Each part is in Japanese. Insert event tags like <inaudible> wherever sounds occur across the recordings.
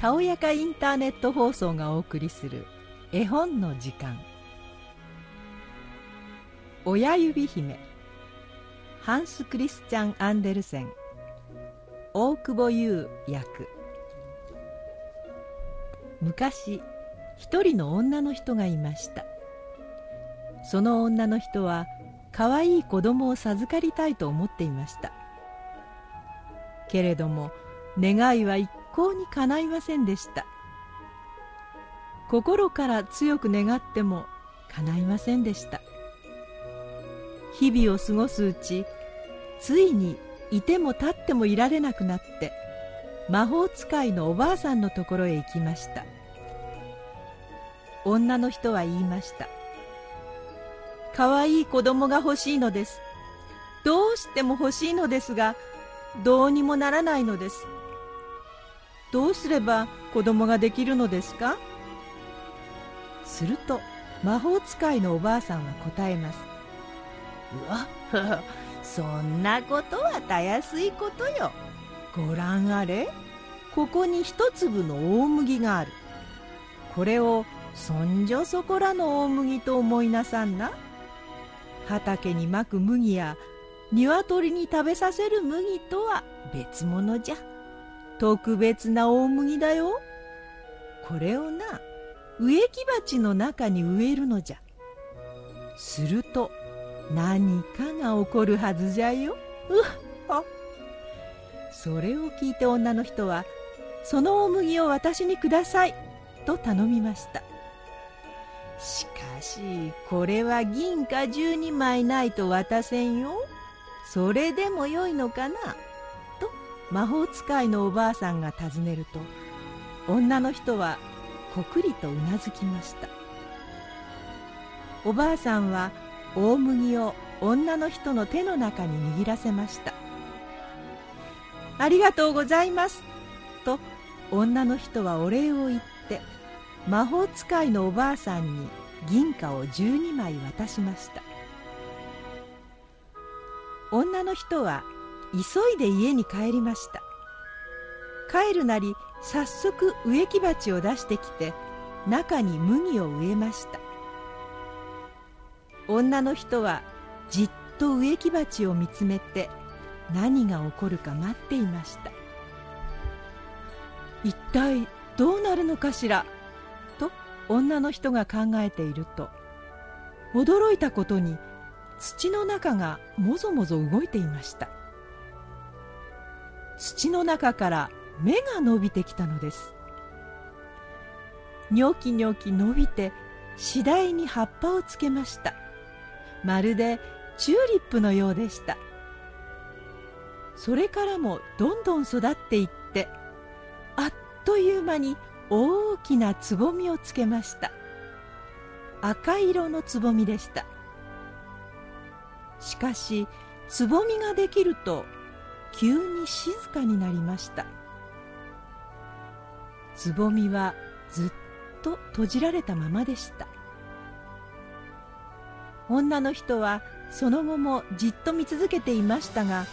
たおやかインターネット放送がお送りする絵本の時間。親指姫。ハンス・クリスチャン・アンデルセン。大久保優役。昔一人の女の人がいました。その女の人は可愛い子供を授かりたいと思っていました。けれども願いは一向に叶いませんでした。心から強く願っても叶いませんでした。日々を過ごすうちついにいても立ってもいられなくなって魔法使いのおばあさんのところへ行きました。女の人は言いました。可愛い子供が欲しいのです。どうしても欲しいのですがどうにもならないのです。どうすれば子供ができるのですか？すると魔法使いのおばあさんは答えます。うわ <laughs> そんなことはたやすいことよ。ご覧あれ。ここに一粒の大麦がある。これをそんじょそこらの大麦と思いなさんな。畑にまく麦や鶏に食べさせる麦とは別物じゃ。特別な大麦だよ。これをな植木鉢の中に植えるのじゃ。すると何かが起こるはずじゃよ。うっそれを聞いて女の人はその大麦を私にくださいと頼みました。しかしこれは銀貨12枚ないと渡せんよ。それでもよいのかな？魔法使いのおばあさんが尋ねると女の人はこくりとうなずきました。おばあさんは大麦を女の人の手の中に握らせました。ありがとうございますと女の人はお礼を言って魔法使いのおばあさんに銀貨を12枚渡しました。女の人は急いで家に帰りました。帰るなり早速植木鉢を出してきて中に麦を植えました。女の人はじっと植木鉢を見つめて何が起こるか待っていました。一体どうなるのかしら？と女の人が考えていると驚いたことに土の中がもぞもぞ動いていました。土の中から芽が伸びてきたのです。ニョキニョキ伸びて次第に葉っぱをつけました。まるでチューリップのようでした。それからもどんどん育っていってあっという間に大きなつぼみをつけました。赤色のつぼみでした。しかしつぼみができると急に静かになりました。つぼみはずっと閉じられたままでした。女の人はその後もじっと見続けていましたが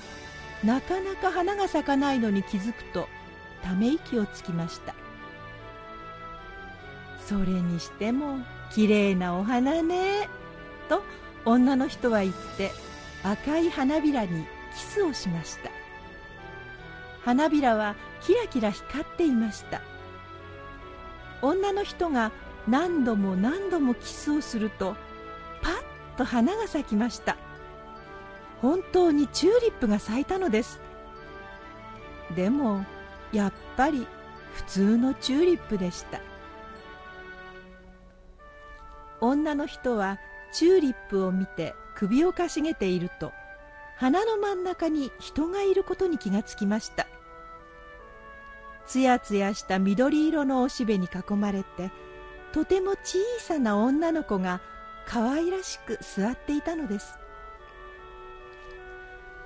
なかなか花が咲かないのに気づくとため息をつきました。それにしてもきれいなお花ねと女の人は言って赤い花びらにキスをしました。花びらはキラキラ光っていました。女の人が何度も何度もキスをするとパッと花が咲きました。本当にチューリップが咲いたのです。でもやっぱり普通のチューリップでした。女の人はチューリップを見て首をかしげていると花の真ん中に人がいることに気がつきました。つやつやした緑色のおしべに囲まれてとても小さな女の子が可愛らしく座っていたのです。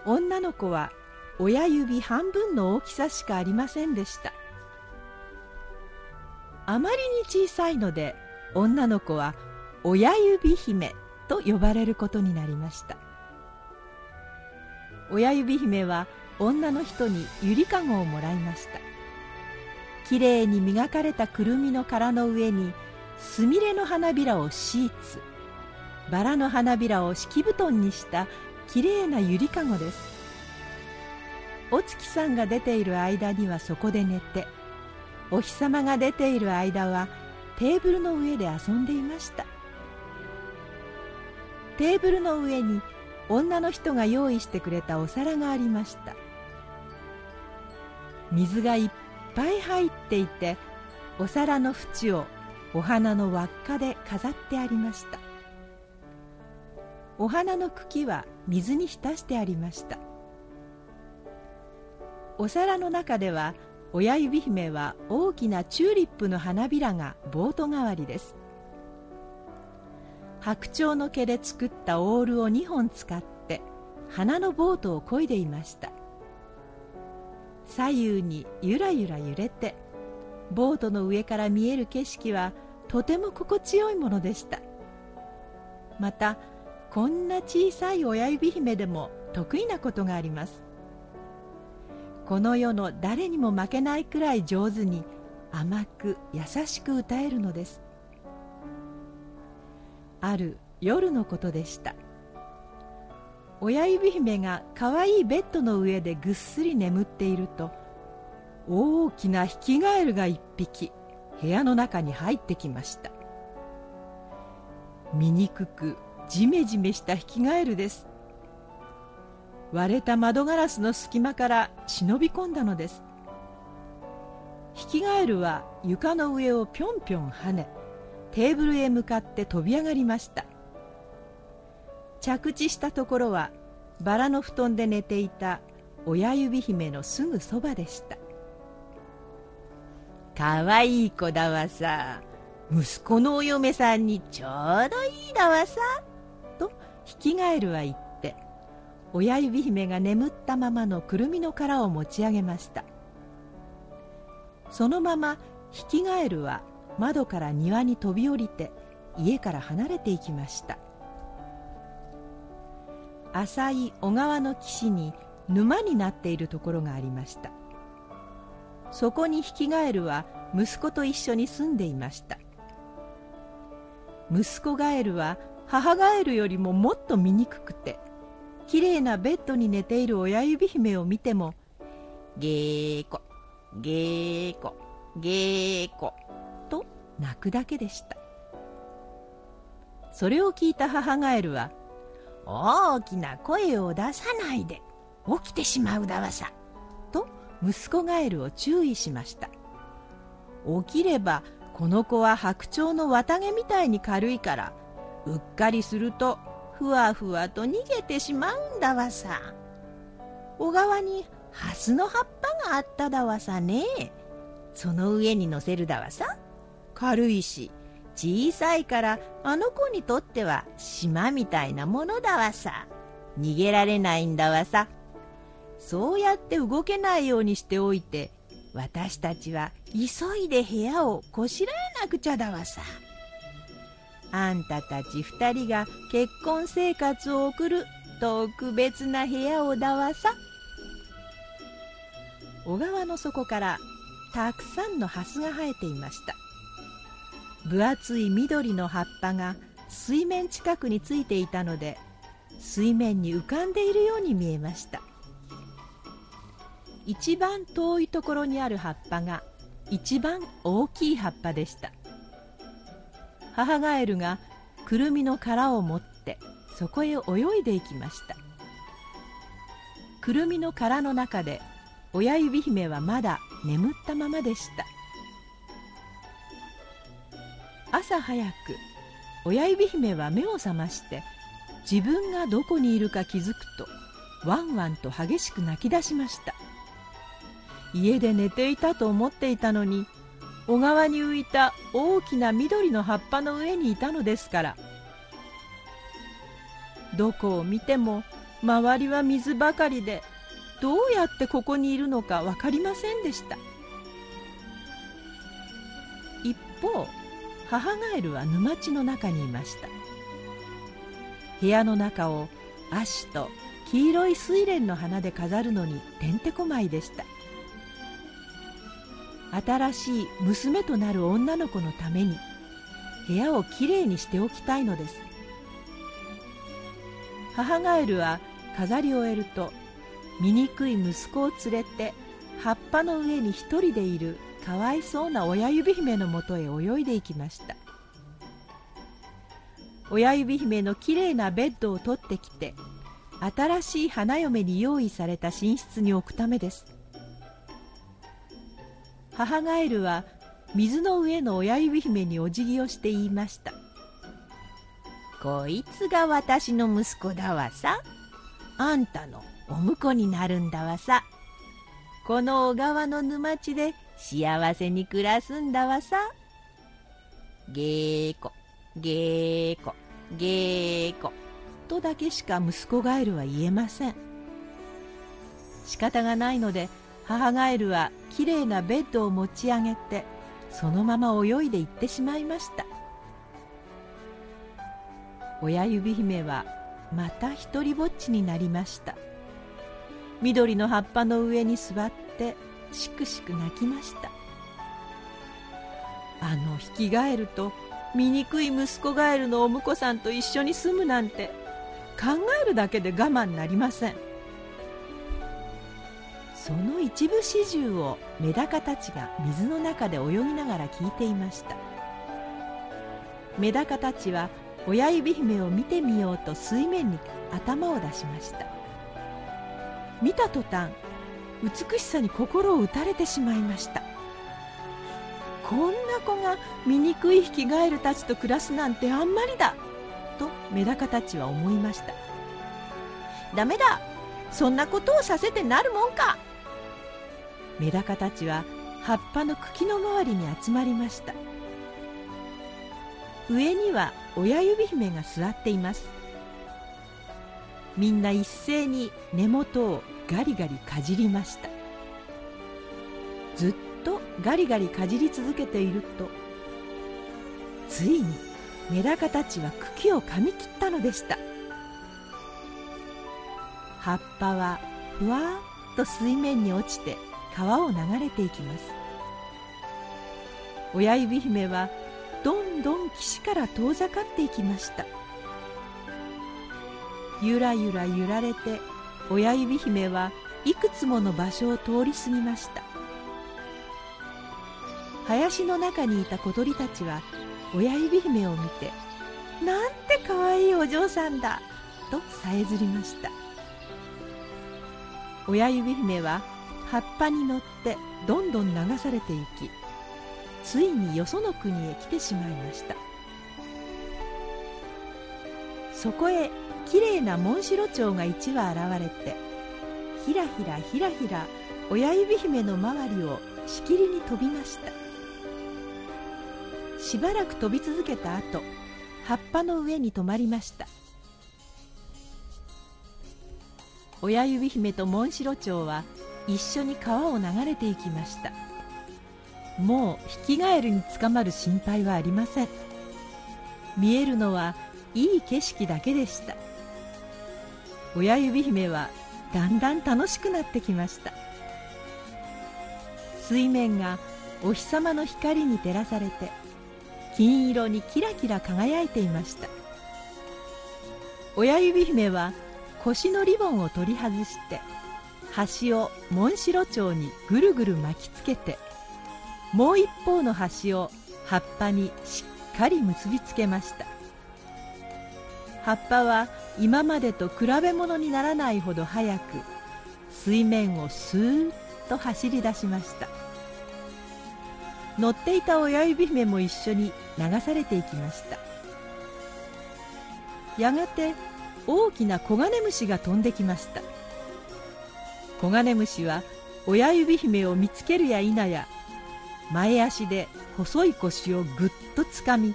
女の子は親指半分の大きさしかありませんでした。あまりに小さいので女の子は親指姫と呼ばれることになりました。親指姫は女の人にゆりかごをもらいました。きれいに磨かれたくるみの殻の上にすみれの花びらをシーツ。バラの花びらを敷布団にしたきれいなゆりかごです。お月さんが出ている間にはそこで寝てお日様が出ている間はテーブルの上で遊んでいました。テーブルの上に女の人が用意してくれたお皿がありました。水がいっぱい入っていてお皿の縁をお花の輪っかで飾ってありました。お花の茎は水に浸してありました。お皿の中では親指姫は大きなチューリップの花びらがボート代わりです。白鳥の毛で作ったオールを2本使って花のボートを漕いでいました。左右にゆらゆら揺れてボートの上から見える景色はとても心地よいものでした。またこんな小さい親指姫でも得意なことがあります。この世の誰にも負けないくらい上手に甘く優しく歌えるのです。ある夜のことでした。親指姫がかわいいベッドの上でぐっすり眠っていると大きなヒキガエルが一匹部屋の中に入ってきました。醜くジメジメしたヒキガエルです。割れた窓ガラスの隙間から忍び込んだのです。ヒキガエルは床の上をぴょんぴょん跳ねテーブルへ向かって飛び上がりました。着地したところはバラの布団で寝ていた親指姫のすぐそばでした。かわいい子だわさ。息子のお嫁さんにちょうどいいだわさ。とヒキガエルは言って親指姫が眠ったままのくるみの殻を持ち上げました。そのままヒキガエルは窓から庭に飛び降りて家から離れていきました。浅い小川の岸に沼になっているところがありました。そこにヒキガエルは息子と一緒に住んでいました。息子ガエルは母ガエルよりももっと醜くてきれいなベッドに寝ている親指姫を見てもゲーコゲーコゲーコと泣くだけでした。それを聞いた母ガエルは大きな声を出さないで起きてしまうだわさと息子ガエルを注意しました。起きればこの子は白鳥の綿毛みたいに軽いからうっかりするとふわふわと逃げてしまうんだわさ。小川にハスの葉っぱがあっただわさね。その上に乗せるだわさ。軽いし小さいからあの子にとっては島みたいなものだわさ。逃げられないんだわさ。そうやって動けないようにしておいて私たちは急いで部屋をこしらえなくちゃだわさ。あんたたち二人が結婚生活を送る特別な部屋をだわさ。小川の底からたくさんのハスが生えていました。分厚い緑の葉っぱが水面近くについていたので水面に浮かんでいるように見えました。一番遠いところにある葉っぱが一番大きい葉っぱでした。母ガエルがくるみの殻を持ってそこへ泳いでいきました。くるみの殻の中で親指姫はまだ眠ったままでした。朝早く親指姫は目を覚まして自分がどこにいるか気づくとワンワンと激しく泣き出しました。家で寝ていたと思っていたのに小川に浮いた大きな緑の葉っぱの上にいたのですからどこを見ても周りは水ばかりでどうやってここにいるのか分かりませんでした。一方母ガエルは沼地の中にいました。部屋の中を足と黄色い睡蓮の花で飾るのにてんてこまいでした。新しい娘となる女の子のために部屋をきれいにしておきたいのです。母ガエルは飾り終えると醜い息子を連れて葉っぱの上に一人でいるかわいそうな親指姫のもとへ泳いでいきました。親指姫のきれいなベッドを取ってきて新しい花嫁に用意された寝室に置くためです。母ガエルは水の上の親指姫にお辞儀をして言いましたこいつが私の息子だわさ。あんたのお婿になるんだわさ。この小川の沼地で幸せに暮らすんだわさ。げーこげーこげーことだけしか息子ガエルは言えません。仕方がないので母ガエルはきれいなベッドを持ち上げてそのまま泳いで行ってしまいました。親指姫はまた一りぼっちになりました。緑の葉っぱの上に座ってしくしく泣きました。あの引き返ると醜い息子ガエルのお婿さんと一緒に住むなんて考えるだけで我慢なりません。その一部始終をメダカたちが水の中で泳ぎながら聞いていました。メダカたちは親指姫を見てみようと水面に頭を出しました。見た途端美しさに心を打たれてしまいました。こんな子が醜い引きガエルたちと暮らすなんてあんまりだとメダカたちは思いました。ダメだそんなことをさせてなるもんかメダカたちは葉っぱの茎の周りに集まりました。上には親指姫が座っています。みんな一斉に根元をガリガリかじりました。ずっとガリガリかじり続けているとついにメダカたちは茎を噛み切ったのでした。葉っぱはふわっと水面に落ちて川を流れていきます。親指姫はどんどん岸から遠ざかっていきました。ゆらゆら揺られて親指姫はいくつもの場所を通り過ぎました林の中にいた小鳥たちは親指姫を見て「なんてかわいいお嬢さんだ!」とさえずりました親指姫は葉っぱに乗ってどんどん流されていきついによその国へ来てしまいましたそこへきれいなモンシロチョウが一羽現れてひらひらひらひら親指姫の周りをしきりに飛びました。しばらく飛び続けた後葉っぱの上に止まりました。親指姫とモンシロチョウは一緒に川を流れていきました。もうヒキガエルに捕まる心配はありません。見えるのはいい景色だけでした。親指姫はだんだん楽しくなってきました。水面がお日様の光に照らされて金色にキラキラ輝いていました。親指姫は腰のリボンを取り外して端をモンシロチョウにぐるぐる巻きつけてもう一方の端を葉っぱにしっかり結びつけました。葉っぱは今までと比べ物にならないほど速く水面をスーッと走り出しました。乗っていた親指姫も一緒に流されていきました。やがて大きなコガネムシが飛んできました。コガネムシは親指姫を見つけるや否や前足で細い腰をぐっとつかみ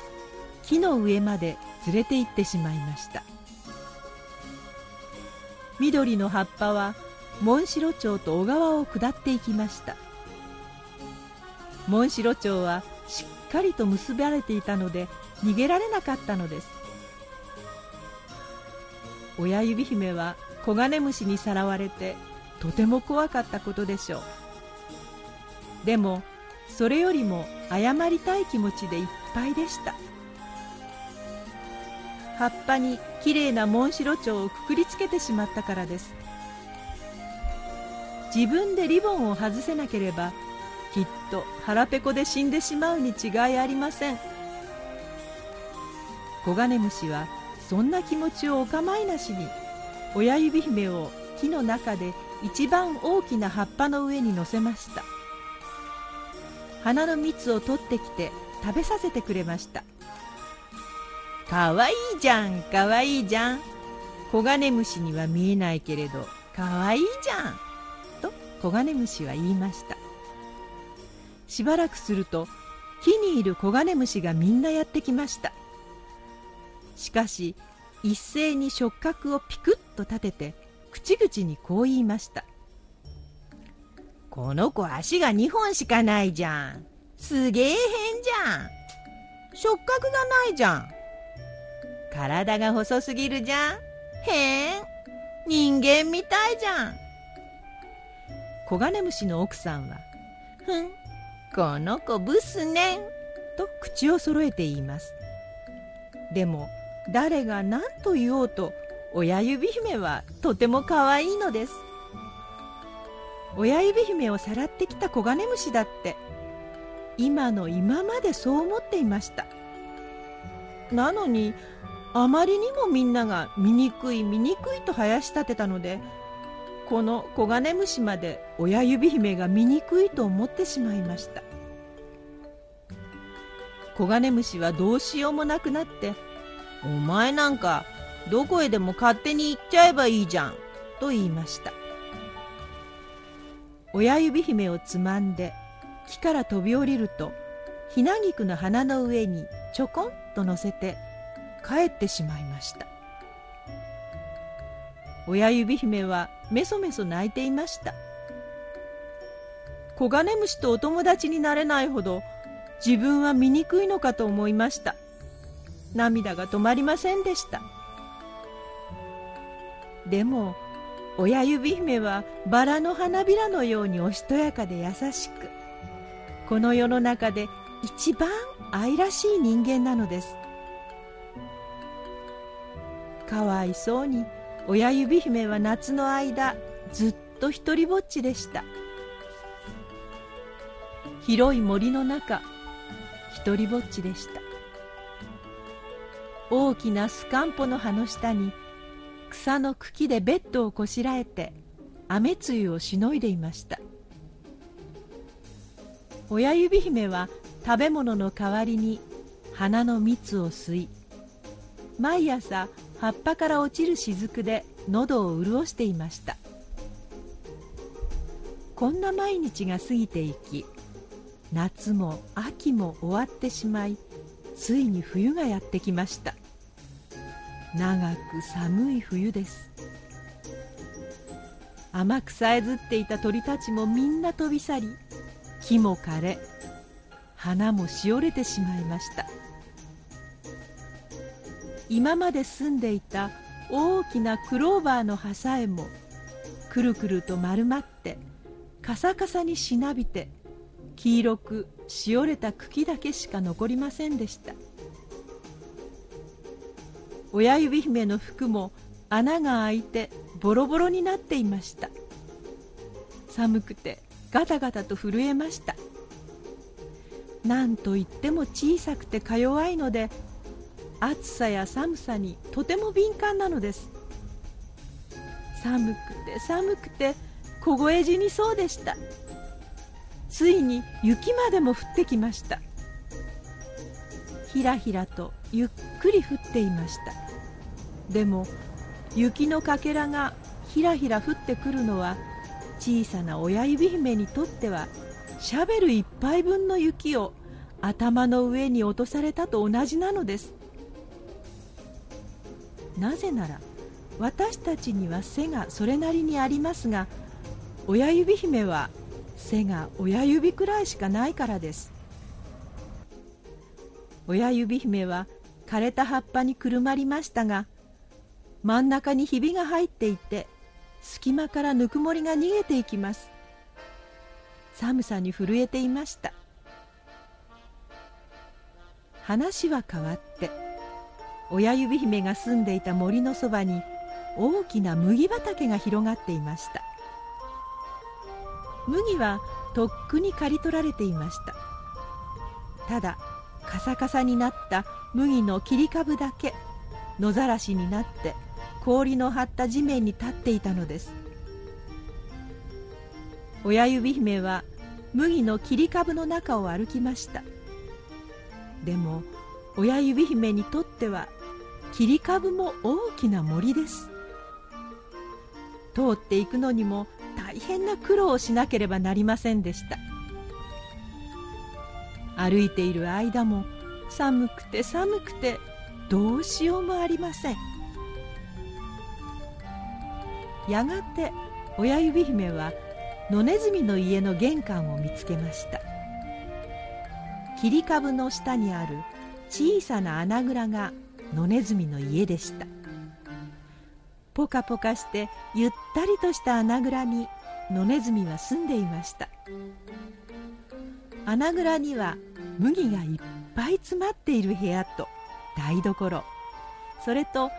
木の上まで連れて行ってしまいました。緑の葉っぱはモンシロチョウと小川を下っていきました。モンシロチョウはしっかりと結ばれていたので逃げられなかったのです。親指姫はコガネムシにさらわれてとても怖かったことでしょう。でもそれよりも謝りたい気持ちでいっぱいでした。葉っぱにきれいなモンシロチョウをくくりつけてしまったからです。自分でリボンを外せなければきっと腹ペコで死んでしまうに違いありません。コガネムシはそんな気持ちをお構いなしに親指姫を木の中で一番大きな葉っぱの上に乗せました。花の蜜を取ってきて食べさせてくれました。かわいいじゃんかわいいじゃん。コガネムシには見えないけれどかわいいじゃんとコガネムシは言いました。しばらくすると木にいるコガネムシがみんなやってきました。しかし一斉に触覚をピクッと立てて口々にこう言いました。この子足が2本しかないじゃん。すげえ変じゃん。触覚がないじゃん。体が細すぎるじゃん。変人間みたいじゃん。コガネムシの奥さんは「ふんこの子ブスねん」と口を揃えて言います。でも誰が何と言おうと親指姫はとても可愛いのです。親指姫をさらってきたコガネムシだって今の今までそう思っていました。なのにあまりにもみんなが醜い醜いと生やし立てたのでこのコガネムシまで親指姫が醜いと思ってしまいました。コガネムシはどうしようもなくなって「お前なんかどこへでも勝手に行っちゃえばいいじゃん」と言いました。親指姫をつまんで木から飛び降りるとひなぎくの花の上にちょこんと乗せて帰ってしまいました。親指姫はメソメソ泣いていました。コガネムシとお友達になれないほど自分は醜いのかと思いました。涙が止まりませんでした。でも親指姫はバラの花びらのようにおしとやかで優しくこの世の中で一番愛らしい人間なのです。かわいそうに親指姫は夏の間ずっと一りぼっちでした。広い森の中一りぼっちでした。大きなスカンポの葉の下に草の茎でベッドをこしらえて雨露をしのいでいました。親指姫は食べ物の代わりに花の蜜を吸い毎朝葉っぱから落ちる雫で喉を潤していました。こんな毎日が過ぎていき夏も秋も終わってしまいついに冬がやってきました。長く寒い冬です。甘くさえずっていた鳥たちもみんな飛び去り木も枯れ花もしおれてしまいました。今まで住んでいた大きなクローバーの葉さえもくるくると丸まってカサカサにしなびて黄色くしおれた茎だけしか残りませんでした。親指姫の服も穴が開いてボロボロになっていました。寒くてガタガタと震えました。なんといっても小さくてか弱いので暑さや寒さにとても敏感なのです。寒くて寒くて凍え死にそうでした。ついに雪までも降ってきました。ひらひらとゆっくり降っていました。でも雪のかけらがひらひら降ってくるのは小さな親指姫にとってはシャベル一杯分の雪を頭の上に落とされたと同じなのです。なぜなら私たちには背がそれなりにありますが親指姫は背が親指くらいしかないからです。親指姫は枯れた葉っぱにくるまりましたが真ん中にひびが入っていて隙間からぬくもりが逃げていきます。寒さに震えていました。話は変わって親指姫が住んでいた森のそばに大きな麦畑が広がっていました。麦はとっくに刈り取られていました。ただカサカサになった麦の切り株だけ野ざらしになって氷の張った地面に立っていたのです。親指姫は麦の切り株の中を歩きました。でも親指姫にとっては切り株も大きな森です。通っていくのにも大変な苦労をしなければなりませんでした。歩いている間も寒くて寒くてどうしようもありません。やがて親指姫は野ネズミの家の玄関を見つけました。切り株の下にある小さな穴蔵が野ネズミの家でした。ポカポカしてゆったりとした穴蔵に野ネズミは住んでいました。穴蔵には麦がいっぱい詰まっている部屋と台所。それと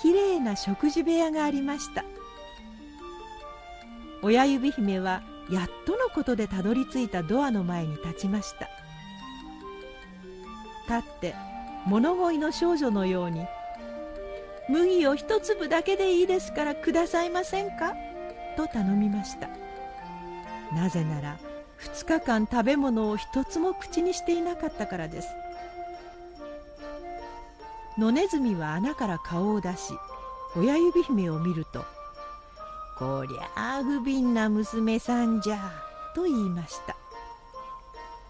きれいな食事部屋がありました。親指姫はやっとのことでたどり着いたドアの前に立ちました。立って物乞いの少女のように「麦を一粒だけでいいですからくださいませんか?」と頼みました。なぜなら2日間食べ物を一つも口にしていなかったからです。野ネズミは穴から顔を出し親指姫を見ると「こりゃあ不憫な娘さんじゃ」と言いました。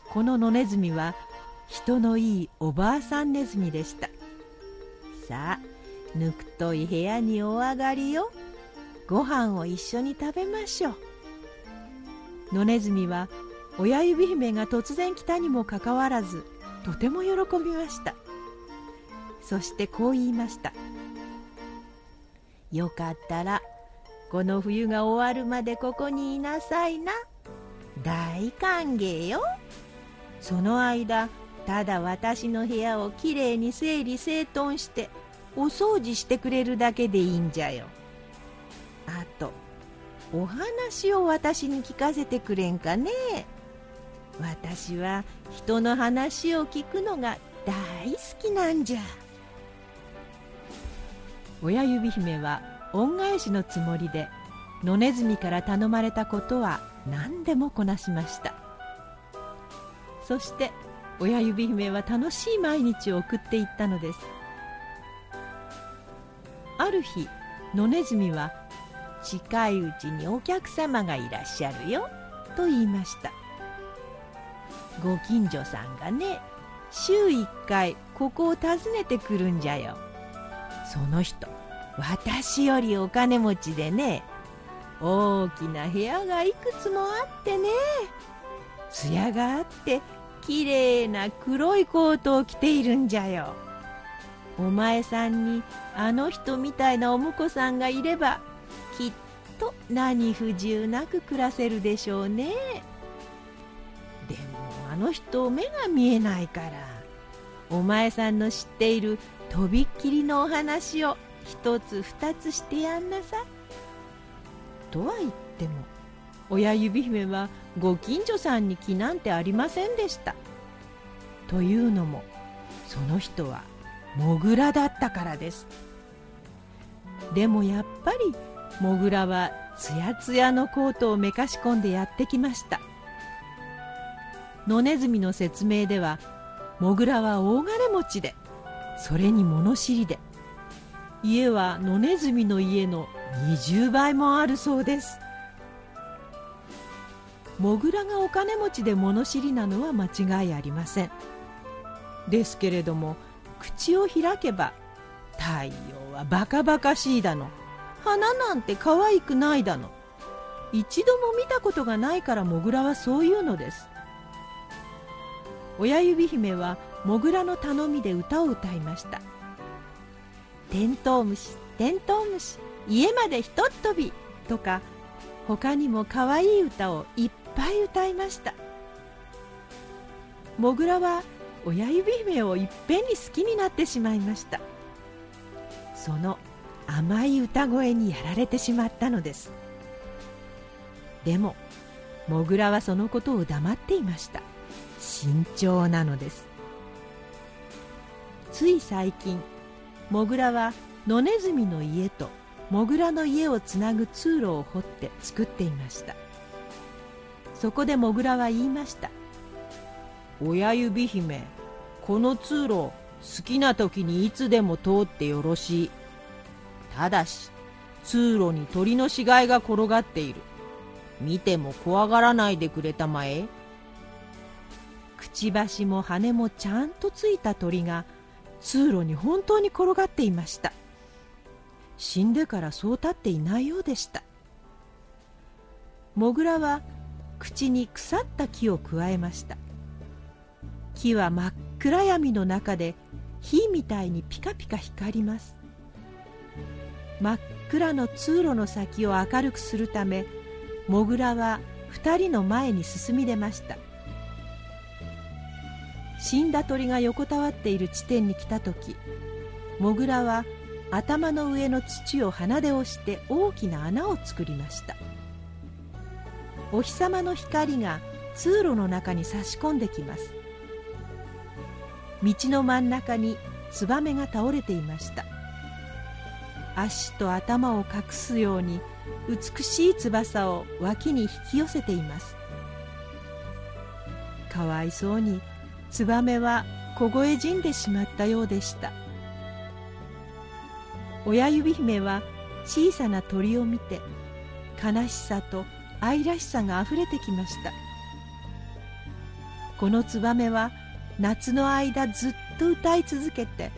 この野ネズミは人のいいおばあさんネズミでした。さあぬくとい部屋にお上がりよ。ご飯を一緒に食べましょう。野ネズミは親指姫が突然来たにもかかわらずとても喜びました。そしてこう言いました。よかったらこの冬が終わるまでここにいなさいな。大歓迎よ。その間ただ私の部屋をきれいに整理整頓してお掃除してくれるだけでいいんじゃよ。あとお話を私に聞かせてくれんかね。私は人の話を聞くのが大好きなんじゃ。親指姫は恩返しのつもりで野ネズミから頼まれたことは何でもこなしました。そして親指姫は楽しい毎日を送っていったのです。ある日野ネズミは近いうちにお客様がいらっしゃるよと言いました。ご近所さんがね週1回ここを訪ねてくるんじゃよ。その人私よりお金持ちでね大きな部屋がいくつもあってね艶があってきれいな黒いコートを着ているんじゃよ。お前さんにあの人みたいなお婿さんがいればきっと何不自由なく暮らせるでしょうね。でもあの人目が見えないからお前さんの知っているとびっきりのお話を一つ二つしてやんなさ。とは言っても親指姫はご近所さんに気なんてありませんでした。というのもその人はモグラだったからです。でもやっぱりモグラはつやつやのコートをめかし込んでやってきました。野ネズミの説明ではモグラは大金持ちでそれに物知りで家は野ネズミの家の20倍もあるそうです。モグラがお金持ちで物知りなのは間違いありません。ですけれども口を開けば太陽はバカバカしいだの。花なんて可愛くないだの。一度も見たことがないからモグラはそういうのです。親指姫はモグラの頼みで歌を歌いました。テントウムシテントウムシ家までひとっ飛びとか他にも可愛い歌をいっぱい歌いました。モグラは親指姫をいっぺんに好きになってしまいました。その甘い歌声にやられてしまったのです。でもモグラはそのことを黙っていました。慎重なのです。つい最近モグラは野ネズミの家とモグラの家をつなぐ通路を掘って作っていました。そこでモグラは言いました。親指姫この通路好きな時にいつでも通ってよろしい。ただし通路に鳥の死骸が転がっている。見ても怖がらないでくれたまえ。くちばしも羽もちゃんとついた鳥が通路に本当に転がっていました。死んでからそう立っていないようでした。モグラは口に腐った木をくわえました。木は真っ暗闇の中で火みたいにピカピカ光ります。真っ暗の通路の先を明るくするためモグラは2人の前に進み出ました。死んだ鳥が横たわっている地点に来た時モグラは頭の上の土を鼻で押して大きな穴を作りました。お日様の光が通路の中に差し込んできます。道の真ん中にツバメが倒れていました。足と頭を隠すように美しい翼を脇に引き寄せています。かわいそうにツバメは凍え死んでしまったようでした。親指姫は小さな鳥を見て悲しさと愛らしさがあふれてきました。このツバメは夏の間ずっと歌い続けて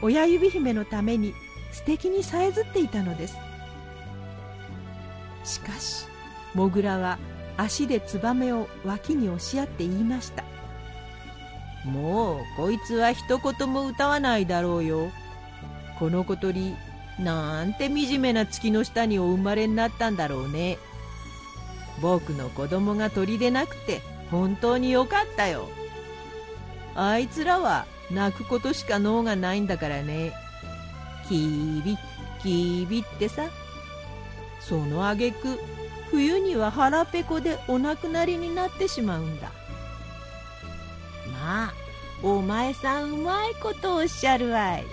親指姫のために素敵にさえずっていたのです。しかしモグラは足でツバメを脇に押し合って言いました。もうこいつは一言も歌わないだろうよ。この小鳥なんて惨めな月の下にお生まれになったんだろうね。僕の子供が鳥でなくて本当によかったよ。あいつらは泣くことしか脳がないんだからね。キービキビってさ。そのあげく冬には腹ペコでお亡くなりになってしまうんだ。まあお前さんうまいことおっしゃるわい。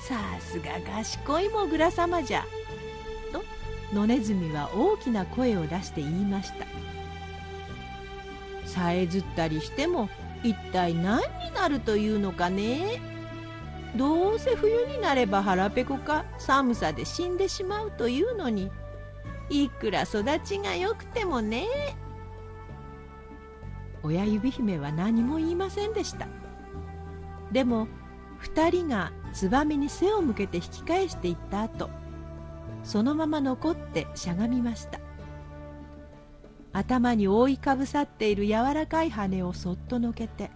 さすが賢いモグラ様じゃ。野ネズミは大きな声を出して言いました。さえずったりしても一体何になるというのかね？どうせ冬になれば腹ペコか寒さで死んでしまうというのにいくら育ちが良くてもね。親指姫は何も言いませんでした。でも2人がツバメに背を向けて引き返していった後そのまま残ってしゃがみました。頭に覆いかぶさっている柔らかい羽をそっとのけて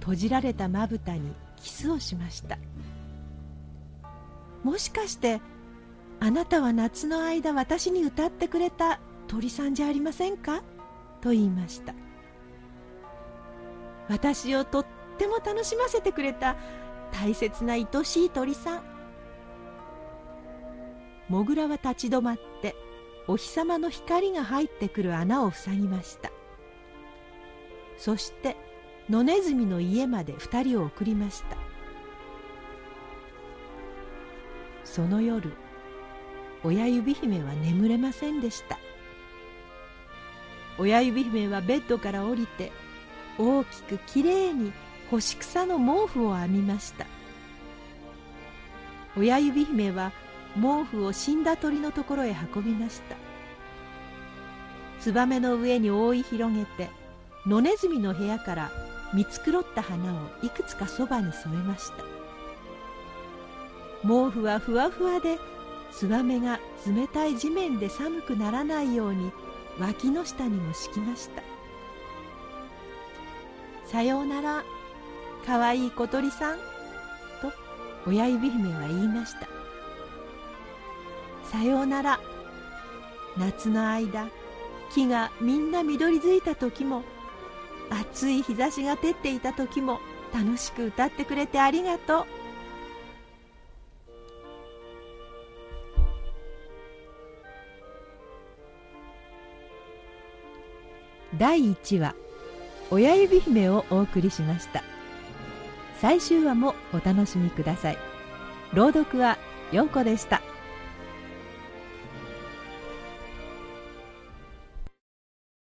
閉じられたまぶたにキスをしました。もしかしてあなたは夏の間私に歌ってくれた鳥さんじゃありませんか？と言いました。私をとっても楽しませてくれた大切な愛しい鳥さん。モグラは立ち止まってお日様の光が入ってくる穴を塞ぎました。そして野ネズミの家まで2人を送りました。その夜親指姫は眠れませんでした。親指姫はベッドから降りて大きくきれいに干し草の毛布を編みました。親指姫は毛布を死んだ鳥のところへ運びました。ツバメの上に覆い広げて野ネズミの部屋から見繕った花をいくつかそばに添えました。毛布はふわふわでツバメが冷たい地面で寒くならないように脇の下にも敷きました。さようならかわいい小鳥さんと親指姫は言いました。さようなら。夏の間木がみんな緑づいた時も暑い日差しが照っていた時も楽しく歌ってくれてありがとう。第1話「親指姫」をお送りしました。最終話もお楽しみください。朗読は4個でした。